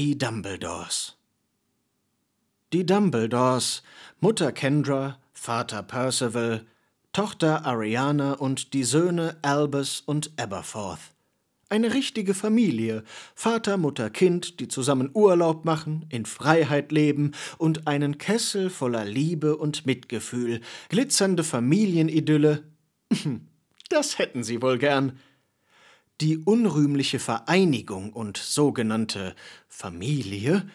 Die Dumbledores Die Dumbledores, Mutter Kendra, Vater Percival, Tochter Ariana und die Söhne Albus und Aberforth. Eine richtige Familie, Vater, Mutter, Kind, die zusammen Urlaub machen, in Freiheit leben und einen Kessel voller Liebe und Mitgefühl, glitzernde Familienidylle. Das hätten sie wohl gern. Die unrühmliche Vereinigung und sogenannte Familie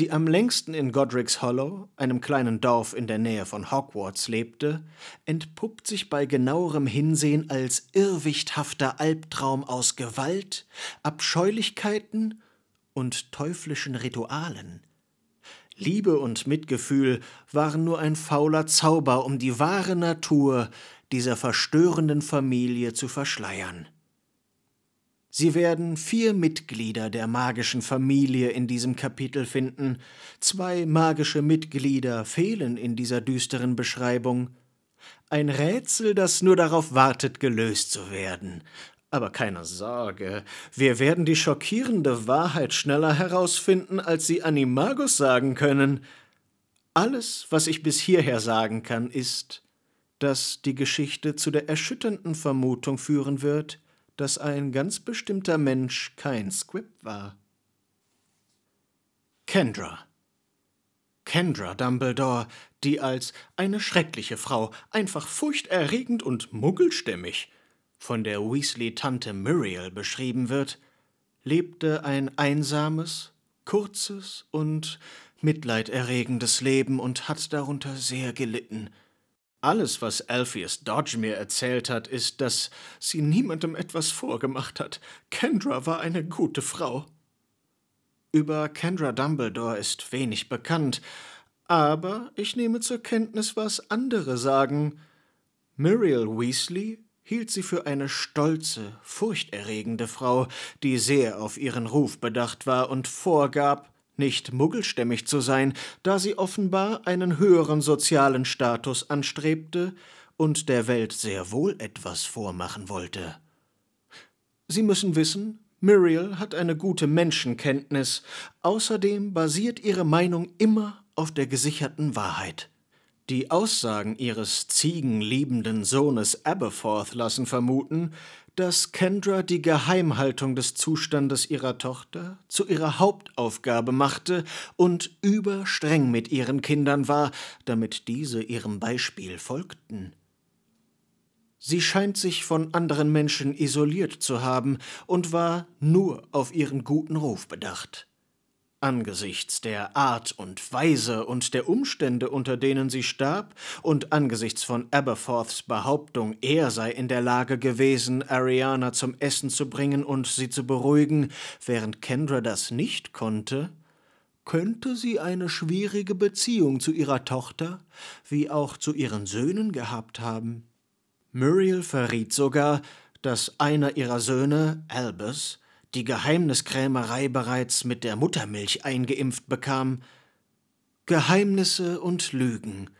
die am längsten in Godric's Hollow, einem kleinen Dorf in der Nähe von Hogwarts, lebte, entpuppt sich bei genauerem Hinsehen als irrwichthafter Albtraum aus Gewalt, Abscheulichkeiten und teuflischen Ritualen. Liebe und Mitgefühl waren nur ein fauler Zauber, um die wahre Natur dieser verstörenden Familie zu verschleiern. Sie werden vier Mitglieder der magischen Familie in diesem Kapitel finden. Zwei magische Mitglieder fehlen in dieser düsteren Beschreibung. Ein Rätsel, das nur darauf wartet, gelöst zu werden. Aber keine Sorge, wir werden die schockierende Wahrheit schneller herausfinden, als Sie Animagus sagen können. Alles, was ich bis hierher sagen kann, ist, dass die Geschichte zu der erschütternden Vermutung führen wird, dass ein ganz bestimmter Mensch kein Squib war. Kendra. Kendra Dumbledore, die als eine schreckliche Frau, einfach furchterregend und muggelstämmig von der Weasley-Tante Muriel beschrieben wird, lebte ein einsames, kurzes und mitleiderregendes Leben und hat darunter sehr gelitten – alles, was Alpheus Dodge mir erzählt hat, ist, dass sie niemandem etwas vorgemacht hat. Kendra war eine gute Frau. Über Kendra Dumbledore ist wenig bekannt, aber ich nehme zur Kenntnis, was andere sagen. Muriel Weasley hielt sie für eine stolze, furchterregende Frau, die sehr auf ihren Ruf bedacht war und vorgab, nicht muggelstämmig zu sein, da sie offenbar einen höheren sozialen Status anstrebte und der Welt sehr wohl etwas vormachen wollte. Sie müssen wissen, Muriel hat eine gute Menschenkenntnis, außerdem basiert ihre Meinung immer auf der gesicherten Wahrheit. Die Aussagen ihres ziegenliebenden Sohnes Aberforth lassen vermuten, dass Kendra die Geheimhaltung des Zustandes ihrer Tochter zu ihrer Hauptaufgabe machte und überstreng mit ihren Kindern war, damit diese ihrem Beispiel folgten. Sie scheint sich von anderen Menschen isoliert zu haben und war nur auf ihren guten Ruf bedacht. Angesichts der Art und Weise und der Umstände, unter denen sie starb, und angesichts von Aberforths Behauptung, er sei in der Lage gewesen, Ariana zum Essen zu bringen und sie zu beruhigen, während Kendra das nicht konnte, könnte sie eine schwierige Beziehung zu ihrer Tochter wie auch zu ihren Söhnen gehabt haben. Muriel verriet sogar, dass einer ihrer Söhne, Albus, die Geheimniskrämerei bereits mit der Muttermilch eingeimpft bekam. Geheimnisse und Lügen,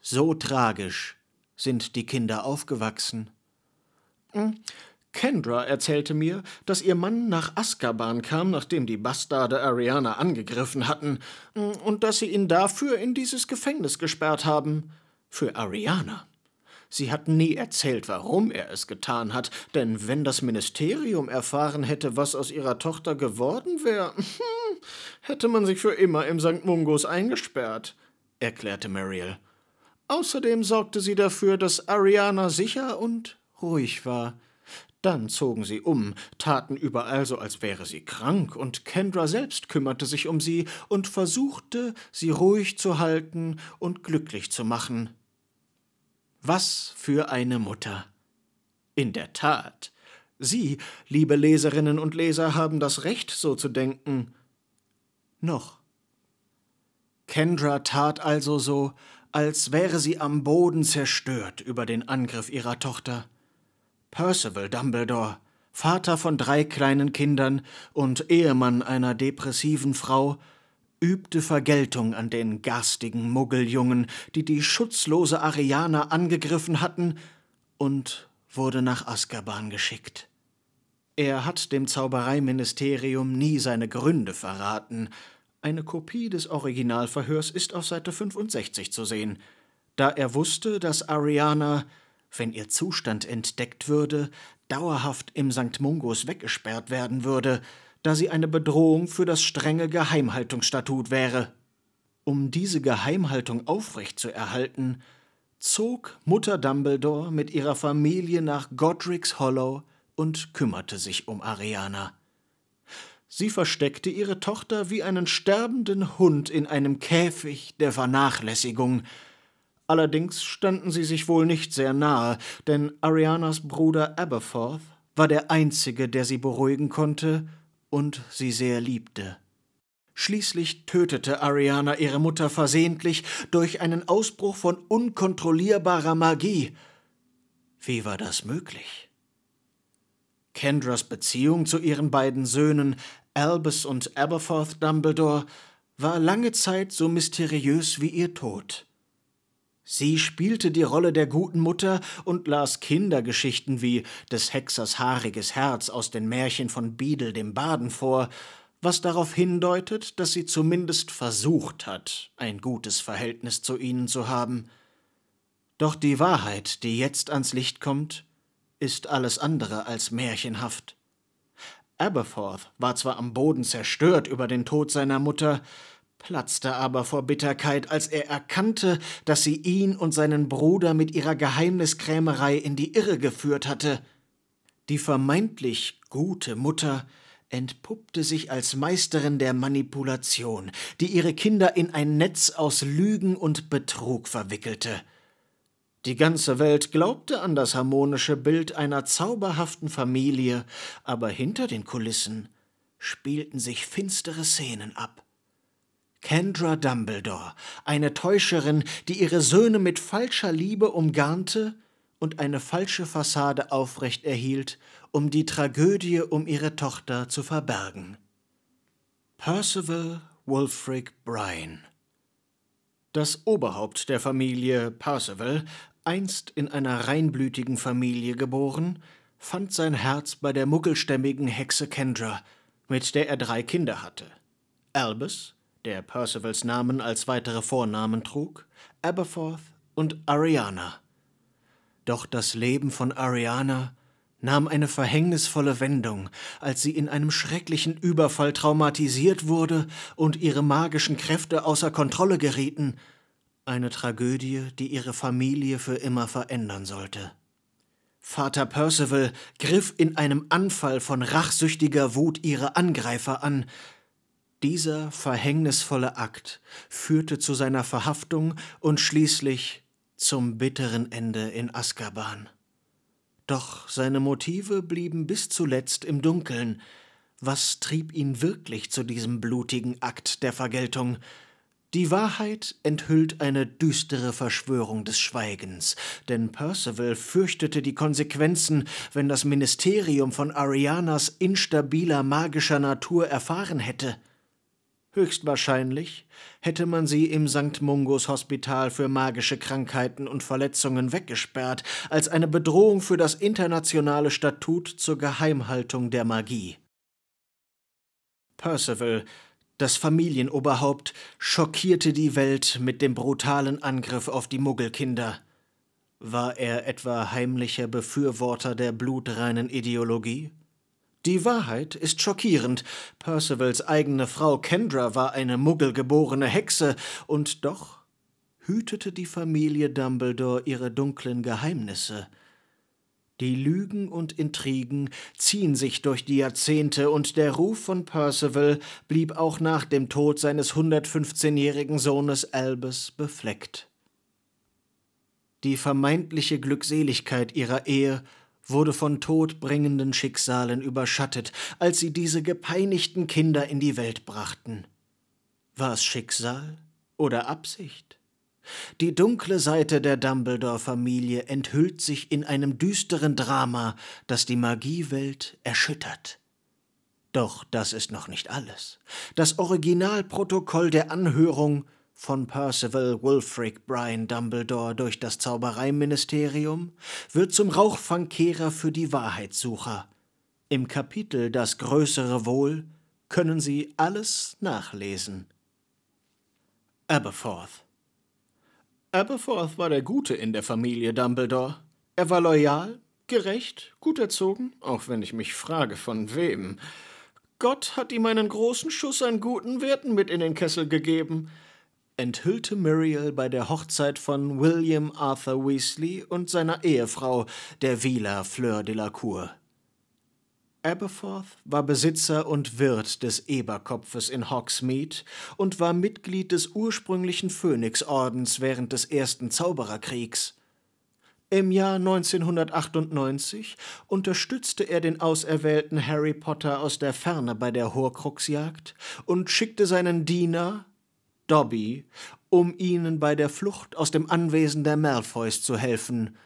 so tragisch sind die Kinder aufgewachsen. Hm, Kendra erzählte mir, dass ihr Mann nach Azkaban kam, nachdem die Bastarde Ariana angegriffen hatten, hm, und dass sie ihn dafür in dieses Gefängnis gesperrt haben. Für Ariana. Sie hat nie erzählt, warum er es getan hat, denn wenn das Ministerium erfahren hätte, was aus ihrer Tochter geworden wäre, hätte man sich für immer im St. Mungos eingesperrt, erklärte Mariel. Außerdem sorgte sie dafür, dass Ariana sicher und ruhig war. Dann zogen sie um, taten überall so, als wäre sie krank, und Kendra selbst kümmerte sich um sie und versuchte, sie ruhig zu halten und glücklich zu machen. Was für eine Mutter. In der Tat. Sie, liebe Leserinnen und Leser, haben das Recht, so zu denken. Noch. Kendra tat also so, als wäre sie am Boden zerstört über den Angriff ihrer Tochter. Percival Dumbledore, Vater von drei kleinen Kindern und Ehemann einer depressiven Frau, übte Vergeltung an den garstigen Muggeljungen, die die schutzlose Ariana angegriffen hatten, und wurde nach Azkaban geschickt. Er hat dem Zaubereiministerium nie seine Gründe verraten. Eine Kopie des Originalverhörs ist auf Seite 65 zu sehen. Da er wusste, dass Ariana, wenn ihr Zustand entdeckt würde, dauerhaft im St. Mungos weggesperrt werden würde, da sie eine Bedrohung für das strenge Geheimhaltungsstatut wäre. Um diese Geheimhaltung aufrechtzuerhalten, zog Mutter Dumbledore mit ihrer Familie nach Godric's Hollow und kümmerte sich um Ariana. Sie versteckte ihre Tochter wie einen sterbenden Hund in einem Käfig der Vernachlässigung. Allerdings standen sie sich wohl nicht sehr nahe, denn Arianas Bruder Aberforth war der einzige, der sie beruhigen konnte und sie sehr liebte. Schließlich tötete Ariana ihre Mutter versehentlich durch einen Ausbruch von unkontrollierbarer Magie. Wie war das möglich? Kendras Beziehung zu ihren beiden Söhnen Albus und Aberforth Dumbledore war lange Zeit so mysteriös wie ihr Tod. Sie spielte die Rolle der guten Mutter und las Kindergeschichten wie des Hexers haariges Herz aus den Märchen von Biedel dem Baden vor, was darauf hindeutet, dass sie zumindest versucht hat, ein gutes Verhältnis zu ihnen zu haben. Doch die Wahrheit, die jetzt ans Licht kommt, ist alles andere als märchenhaft. Aberforth war zwar am Boden zerstört über den Tod seiner Mutter, platzte aber vor Bitterkeit, als er erkannte, dass sie ihn und seinen Bruder mit ihrer Geheimniskrämerei in die Irre geführt hatte. Die vermeintlich gute Mutter entpuppte sich als Meisterin der Manipulation, die ihre Kinder in ein Netz aus Lügen und Betrug verwickelte. Die ganze Welt glaubte an das harmonische Bild einer zauberhaften Familie, aber hinter den Kulissen spielten sich finstere Szenen ab. Kendra Dumbledore, eine Täuscherin, die ihre Söhne mit falscher Liebe umgarnte und eine falsche Fassade aufrecht erhielt, um die Tragödie um ihre Tochter zu verbergen. Percival Wulfric Bryan Das Oberhaupt der Familie Percival einst in einer reinblütigen Familie geboren, fand sein Herz bei der muggelstämmigen Hexe Kendra, mit der er drei Kinder hatte. Albus, der Percivals Namen als weitere Vornamen trug, Aberforth und Ariana. Doch das Leben von Ariana nahm eine verhängnisvolle Wendung, als sie in einem schrecklichen Überfall traumatisiert wurde und ihre magischen Kräfte außer Kontrolle gerieten eine Tragödie, die ihre Familie für immer verändern sollte. Vater Percival griff in einem Anfall von rachsüchtiger Wut ihre Angreifer an. Dieser verhängnisvolle Akt führte zu seiner Verhaftung und schließlich zum bitteren Ende in Azkaban. Doch seine Motive blieben bis zuletzt im Dunkeln. Was trieb ihn wirklich zu diesem blutigen Akt der Vergeltung? Die Wahrheit enthüllt eine düstere Verschwörung des Schweigens, denn Percival fürchtete die Konsequenzen, wenn das Ministerium von Arianas instabiler magischer Natur erfahren hätte. Höchstwahrscheinlich hätte man sie im St. Mungos Hospital für magische Krankheiten und Verletzungen weggesperrt, als eine Bedrohung für das internationale Statut zur Geheimhaltung der Magie. Percival das Familienoberhaupt schockierte die Welt mit dem brutalen Angriff auf die Muggelkinder. War er etwa heimlicher Befürworter der blutreinen Ideologie? Die Wahrheit ist schockierend. Percivals eigene Frau Kendra war eine muggelgeborene Hexe, und doch hütete die Familie Dumbledore ihre dunklen Geheimnisse. Die Lügen und Intrigen ziehen sich durch die Jahrzehnte, und der Ruf von Percival blieb auch nach dem Tod seines 115-jährigen Sohnes Albus befleckt. Die vermeintliche Glückseligkeit ihrer Ehe wurde von todbringenden Schicksalen überschattet, als sie diese gepeinigten Kinder in die Welt brachten. War es Schicksal oder Absicht? Die dunkle Seite der Dumbledore-Familie enthüllt sich in einem düsteren Drama, das die Magiewelt erschüttert. Doch das ist noch nicht alles. Das Originalprotokoll der Anhörung von Percival Wulfric Brian Dumbledore durch das Zaubereiministerium wird zum Rauchfangkehrer für die Wahrheitssucher. Im Kapitel Das größere Wohl können Sie alles nachlesen. Aberforth Aberforth war der Gute in der Familie Dumbledore. Er war loyal, gerecht, gut erzogen, auch wenn ich mich frage, von wem. Gott hat ihm einen großen Schuss an guten Werten mit in den Kessel gegeben, enthüllte Muriel bei der Hochzeit von William Arthur Weasley und seiner Ehefrau, der Villa Fleur de la Cour. Aberforth war Besitzer und Wirt des Eberkopfes in Hogsmeade und war Mitglied des ursprünglichen Phönixordens während des Ersten Zaubererkriegs. Im Jahr 1998 unterstützte er den auserwählten Harry Potter aus der Ferne bei der Horcruxjagd und schickte seinen Diener, Dobby, um ihnen bei der Flucht aus dem Anwesen der Malfoys zu helfen.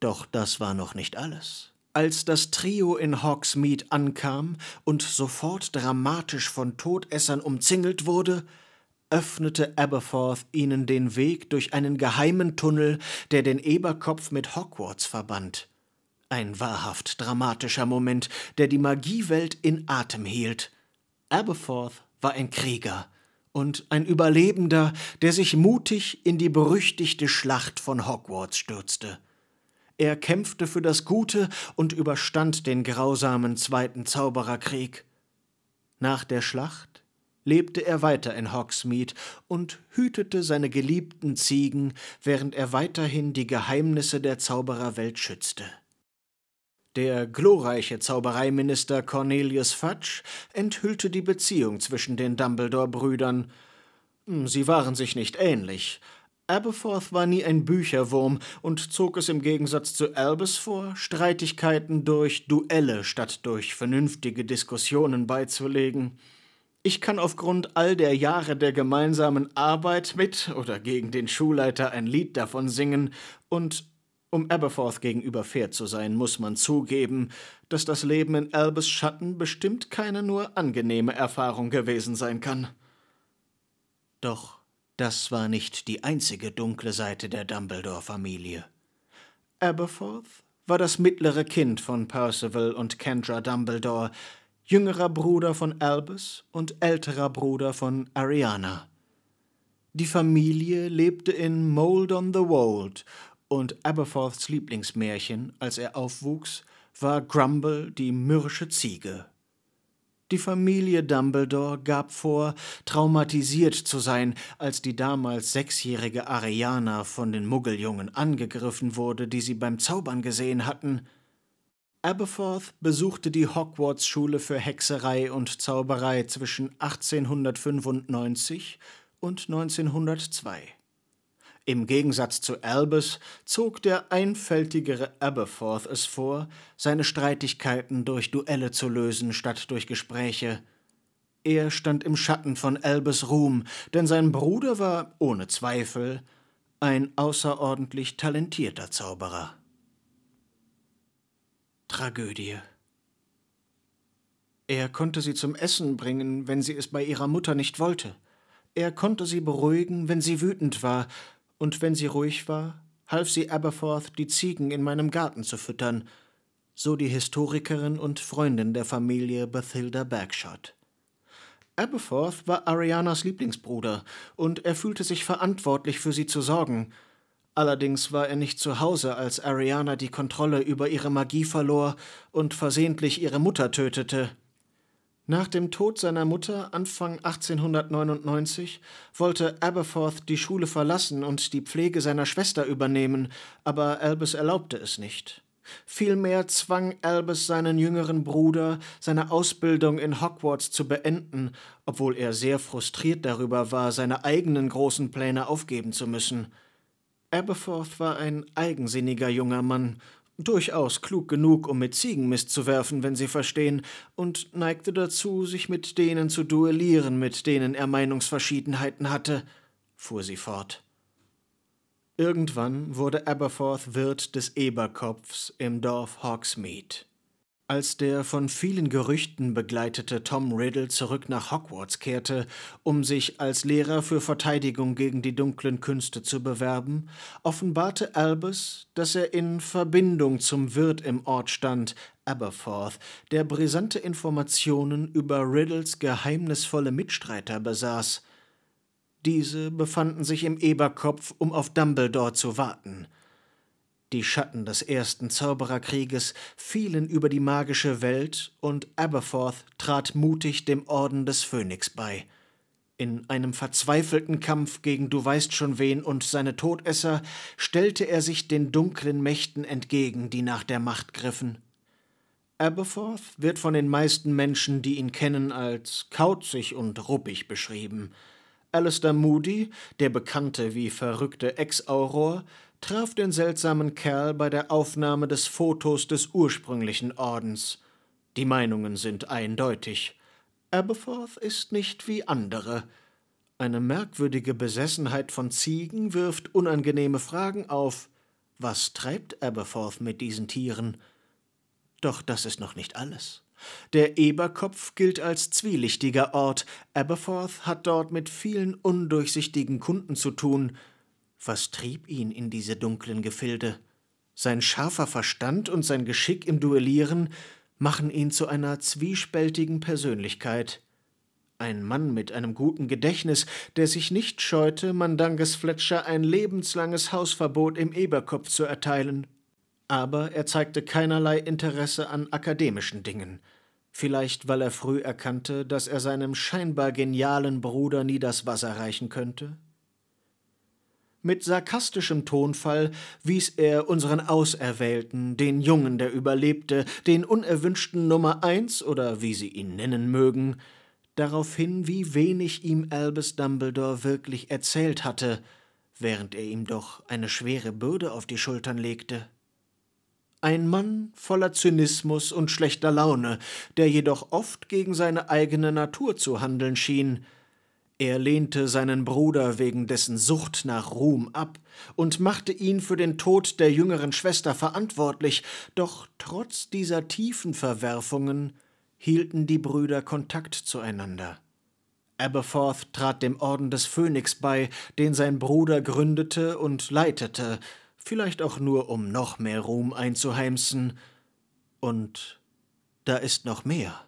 Doch das war noch nicht alles. Als das Trio in Hogsmeade ankam und sofort dramatisch von Todessern umzingelt wurde, öffnete Aberforth ihnen den Weg durch einen geheimen Tunnel, der den Eberkopf mit Hogwarts verband. Ein wahrhaft dramatischer Moment, der die Magiewelt in Atem hielt. Aberforth war ein Krieger und ein Überlebender, der sich mutig in die berüchtigte Schlacht von Hogwarts stürzte. Er kämpfte für das Gute und überstand den grausamen Zweiten Zaubererkrieg. Nach der Schlacht lebte er weiter in Hogsmeade und hütete seine geliebten Ziegen, während er weiterhin die Geheimnisse der Zaubererwelt schützte. Der glorreiche Zaubereiminister Cornelius Fudge enthüllte die Beziehung zwischen den Dumbledore-Brüdern. Sie waren sich nicht ähnlich, Aberforth war nie ein Bücherwurm und zog es im Gegensatz zu Albus vor, Streitigkeiten durch Duelle statt durch vernünftige Diskussionen beizulegen. Ich kann aufgrund all der Jahre der gemeinsamen Arbeit mit oder gegen den Schulleiter ein Lied davon singen, und um Aberforth gegenüber fair zu sein, muss man zugeben, dass das Leben in Albus Schatten bestimmt keine nur angenehme Erfahrung gewesen sein kann. Doch das war nicht die einzige dunkle Seite der Dumbledore-Familie. Aberforth war das mittlere Kind von Percival und Kendra Dumbledore, jüngerer Bruder von Albus und älterer Bruder von Ariana. Die Familie lebte in Mold on the Wold und Aberforths Lieblingsmärchen, als er aufwuchs, war Grumble die mürrische Ziege. Die Familie Dumbledore gab vor, traumatisiert zu sein, als die damals sechsjährige Ariana von den Muggeljungen angegriffen wurde, die sie beim Zaubern gesehen hatten. Aberforth besuchte die Hogwarts-Schule für Hexerei und Zauberei zwischen 1895 und 1902. Im Gegensatz zu Albus zog der einfältigere Aberforth es vor, seine Streitigkeiten durch Duelle zu lösen statt durch Gespräche. Er stand im Schatten von Albus Ruhm, denn sein Bruder war, ohne Zweifel, ein außerordentlich talentierter Zauberer. Tragödie Er konnte sie zum Essen bringen, wenn sie es bei ihrer Mutter nicht wollte. Er konnte sie beruhigen, wenn sie wütend war, und wenn sie ruhig war, half sie Aberforth, die Ziegen in meinem Garten zu füttern, so die Historikerin und Freundin der Familie Bathilda Bagshot. Aberforth war Arianas Lieblingsbruder, und er fühlte sich verantwortlich für sie zu sorgen. Allerdings war er nicht zu Hause, als Ariana die Kontrolle über ihre Magie verlor und versehentlich ihre Mutter tötete. Nach dem Tod seiner Mutter Anfang 1899 wollte Aberforth die Schule verlassen und die Pflege seiner Schwester übernehmen, aber Albus erlaubte es nicht. Vielmehr zwang Albus seinen jüngeren Bruder, seine Ausbildung in Hogwarts zu beenden, obwohl er sehr frustriert darüber war, seine eigenen großen Pläne aufgeben zu müssen. Aberforth war ein eigensinniger junger Mann durchaus klug genug, um mit Ziegenmist zu werfen, wenn Sie verstehen, und neigte dazu, sich mit denen zu duellieren, mit denen er Meinungsverschiedenheiten hatte, fuhr sie fort. Irgendwann wurde Aberforth Wirt des Eberkopfs im Dorf Hogsmeade. Als der von vielen Gerüchten begleitete Tom Riddle zurück nach Hogwarts kehrte, um sich als Lehrer für Verteidigung gegen die dunklen Künste zu bewerben, offenbarte Albus, dass er in Verbindung zum Wirt im Ort stand, Aberforth, der brisante Informationen über Riddles geheimnisvolle Mitstreiter besaß. Diese befanden sich im Eberkopf, um auf Dumbledore zu warten – die Schatten des ersten Zaubererkrieges fielen über die magische Welt und Aberforth trat mutig dem Orden des Phönix bei. In einem verzweifelten Kampf gegen du weißt schon wen und seine Todesser stellte er sich den dunklen Mächten entgegen, die nach der Macht griffen. Aberforth wird von den meisten Menschen, die ihn kennen, als kauzig und ruppig beschrieben. Alistair Moody, der bekannte wie verrückte Ex-Auror, traf den seltsamen Kerl bei der Aufnahme des Fotos des ursprünglichen Ordens. Die Meinungen sind eindeutig. Aberforth ist nicht wie andere. Eine merkwürdige Besessenheit von Ziegen wirft unangenehme Fragen auf. Was treibt Aberforth mit diesen Tieren? Doch das ist noch nicht alles. Der Eberkopf gilt als zwielichtiger Ort. Aberforth hat dort mit vielen undurchsichtigen Kunden zu tun. Was trieb ihn in diese dunklen Gefilde? Sein scharfer Verstand und sein Geschick im Duellieren machen ihn zu einer zwiespältigen Persönlichkeit. Ein Mann mit einem guten Gedächtnis, der sich nicht scheute, Mandanges Fletcher ein lebenslanges Hausverbot im Eberkopf zu erteilen. Aber er zeigte keinerlei Interesse an akademischen Dingen. Vielleicht, weil er früh erkannte, dass er seinem scheinbar genialen Bruder nie das Wasser reichen könnte? Mit sarkastischem Tonfall wies er unseren Auserwählten, den Jungen, der überlebte, den unerwünschten Nummer eins oder wie Sie ihn nennen mögen, darauf hin, wie wenig ihm Albus Dumbledore wirklich erzählt hatte, während er ihm doch eine schwere Bürde auf die Schultern legte. Ein Mann voller Zynismus und schlechter Laune, der jedoch oft gegen seine eigene Natur zu handeln schien, er lehnte seinen Bruder wegen dessen Sucht nach Ruhm ab und machte ihn für den Tod der jüngeren Schwester verantwortlich, doch trotz dieser tiefen Verwerfungen hielten die Brüder Kontakt zueinander. Aberforth trat dem Orden des Phönix bei, den sein Bruder gründete und leitete, vielleicht auch nur um noch mehr Ruhm einzuheimsen. Und da ist noch mehr.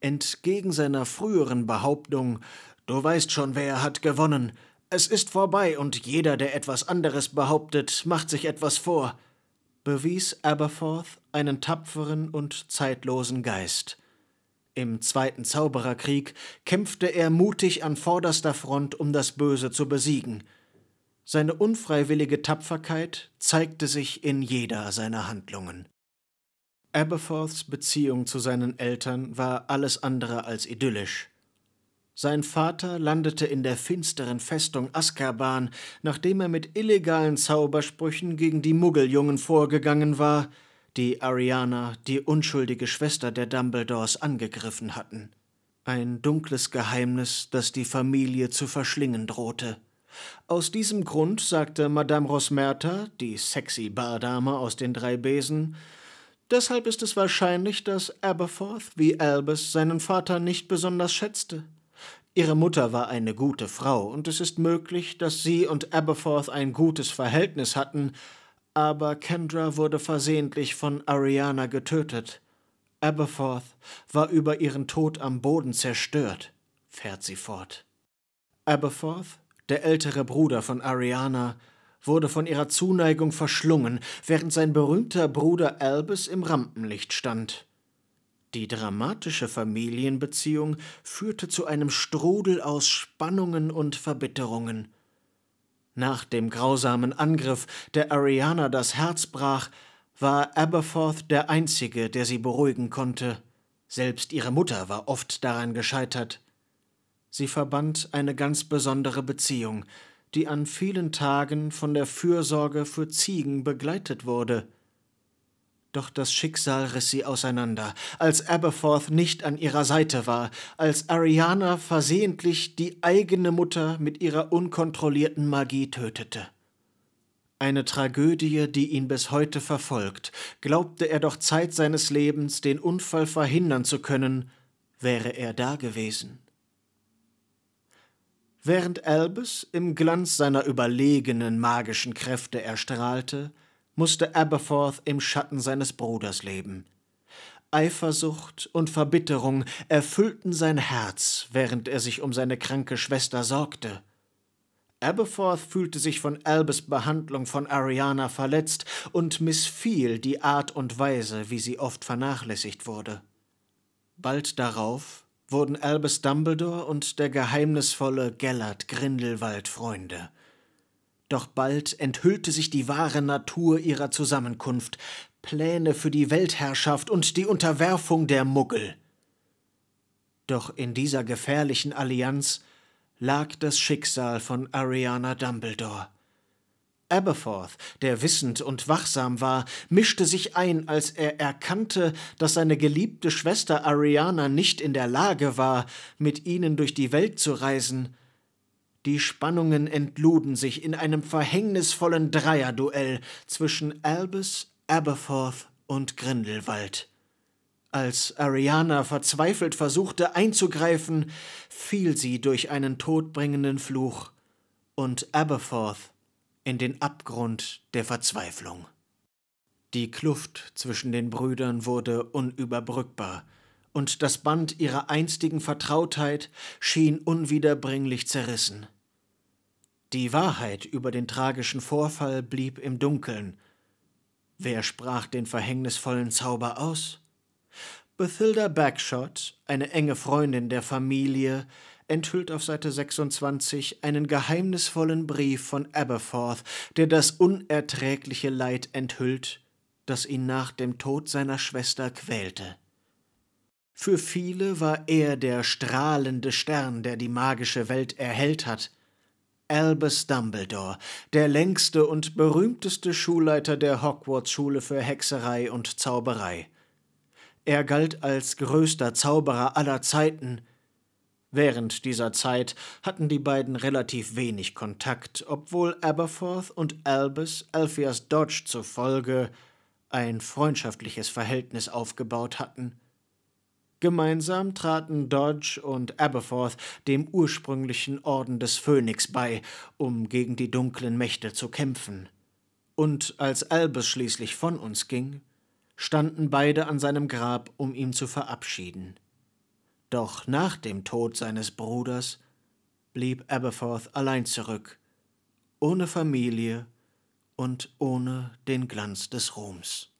Entgegen seiner früheren Behauptung, Du weißt schon, wer hat gewonnen. Es ist vorbei und jeder, der etwas anderes behauptet, macht sich etwas vor, bewies Aberforth einen tapferen und zeitlosen Geist. Im Zweiten Zaubererkrieg kämpfte er mutig an vorderster Front, um das Böse zu besiegen. Seine unfreiwillige Tapferkeit zeigte sich in jeder seiner Handlungen. Aberforths Beziehung zu seinen Eltern war alles andere als idyllisch. Sein Vater landete in der finsteren Festung Azkaban, nachdem er mit illegalen Zaubersprüchen gegen die Muggeljungen vorgegangen war, die Ariana, die unschuldige Schwester der Dumbledores, angegriffen hatten. Ein dunkles Geheimnis, das die Familie zu verschlingen drohte. Aus diesem Grund sagte Madame Rosmerta, die sexy Bardame aus den drei Besen, Deshalb ist es wahrscheinlich, dass Aberforth wie Albus seinen Vater nicht besonders schätzte. Ihre Mutter war eine gute Frau, und es ist möglich, dass sie und Aberforth ein gutes Verhältnis hatten, aber Kendra wurde versehentlich von Ariana getötet. Aberforth war über ihren Tod am Boden zerstört, fährt sie fort. Aberforth, der ältere Bruder von Ariana, wurde von ihrer Zuneigung verschlungen, während sein berühmter Bruder Albus im Rampenlicht stand. Die dramatische Familienbeziehung führte zu einem Strudel aus Spannungen und Verbitterungen. Nach dem grausamen Angriff, der Ariana das Herz brach, war Aberforth der Einzige, der sie beruhigen konnte. Selbst ihre Mutter war oft daran gescheitert. Sie verband eine ganz besondere Beziehung, die an vielen Tagen von der Fürsorge für Ziegen begleitet wurde. Doch das Schicksal riss sie auseinander, als Aberforth nicht an ihrer Seite war, als Ariana versehentlich die eigene Mutter mit ihrer unkontrollierten Magie tötete. eine Tragödie, die ihn bis heute verfolgt. Glaubte er doch Zeit seines Lebens, den Unfall verhindern zu können, wäre er da gewesen. Während Albus im Glanz seiner überlegenen magischen Kräfte erstrahlte, musste Aberforth im Schatten seines Bruders leben. Eifersucht und Verbitterung erfüllten sein Herz, während er sich um seine kranke Schwester sorgte. Aberforth fühlte sich von Albus Behandlung von Ariana verletzt und missfiel die Art und Weise, wie sie oft vernachlässigt wurde. Bald darauf wurden Albus Dumbledore und der geheimnisvolle Gellert Grindelwald Freunde. Doch bald enthüllte sich die wahre Natur ihrer Zusammenkunft, Pläne für die Weltherrschaft und die Unterwerfung der Muggel. Doch in dieser gefährlichen Allianz lag das Schicksal von Ariana Dumbledore. Aberforth, der wissend und wachsam war, mischte sich ein, als er erkannte, dass seine geliebte Schwester Ariana nicht in der Lage war, mit ihnen durch die Welt zu reisen. Die Spannungen entluden sich in einem verhängnisvollen Dreierduell zwischen Albus, Aberforth und Grindelwald. Als Ariana verzweifelt versuchte einzugreifen, fiel sie durch einen todbringenden Fluch, und Aberforth in den Abgrund der Verzweiflung. Die Kluft zwischen den Brüdern wurde unüberbrückbar, und das Band ihrer einstigen Vertrautheit schien unwiederbringlich zerrissen. Die Wahrheit über den tragischen Vorfall blieb im Dunkeln. Wer sprach den verhängnisvollen Zauber aus? Bethilda Bagshot, eine enge Freundin der Familie, enthüllt auf Seite 26 einen geheimnisvollen Brief von Aberforth, der das unerträgliche Leid enthüllt, das ihn nach dem Tod seiner Schwester quälte. Für viele war er der strahlende Stern, der die magische Welt erhellt hat. Albus Dumbledore, der längste und berühmteste Schulleiter der Hogwarts-Schule für Hexerei und Zauberei. Er galt als größter Zauberer aller Zeiten, Während dieser Zeit hatten die beiden relativ wenig Kontakt, obwohl Aberforth und Albus Alpheus Dodge zufolge ein freundschaftliches Verhältnis aufgebaut hatten. Gemeinsam traten Dodge und Aberforth dem ursprünglichen Orden des Phönix bei, um gegen die dunklen Mächte zu kämpfen. Und als Albus schließlich von uns ging, standen beide an seinem Grab, um ihn zu verabschieden. Doch nach dem Tod seines Bruders blieb Aberforth allein zurück, ohne Familie und ohne den Glanz des Ruhms.